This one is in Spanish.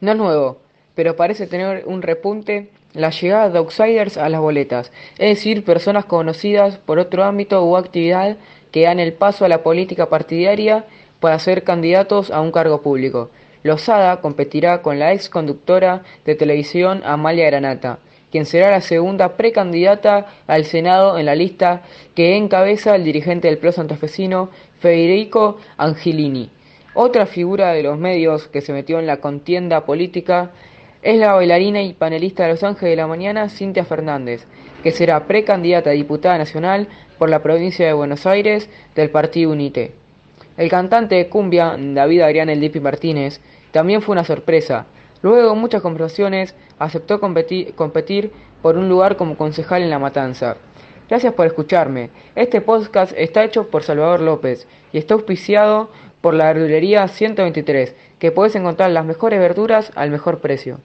No es nuevo, pero parece tener un repunte la llegada de outsiders a las boletas, es decir, personas conocidas por otro ámbito u actividad que dan el paso a la política partidaria para ser candidatos a un cargo público. Lozada competirá con la ex conductora de televisión Amalia Granata, quien será la segunda precandidata al Senado en la lista que encabeza el dirigente del PRO santafesino Federico Angelini. Otra figura de los medios que se metió en la contienda política es la bailarina y panelista de Los Ángeles de la Mañana, Cintia Fernández, que será precandidata a diputada nacional por la provincia de Buenos Aires del Partido UNITE. El cantante de cumbia, David Adrián El Dipi Martínez, también fue una sorpresa, Luego de muchas conversaciones, aceptó competir, por un lugar como concejal en La Matanza. Gracias por escucharme. Este podcast está hecho por Salvador López y está auspiciado por la verdulería 123, que puedes encontrar las mejores verduras al mejor precio.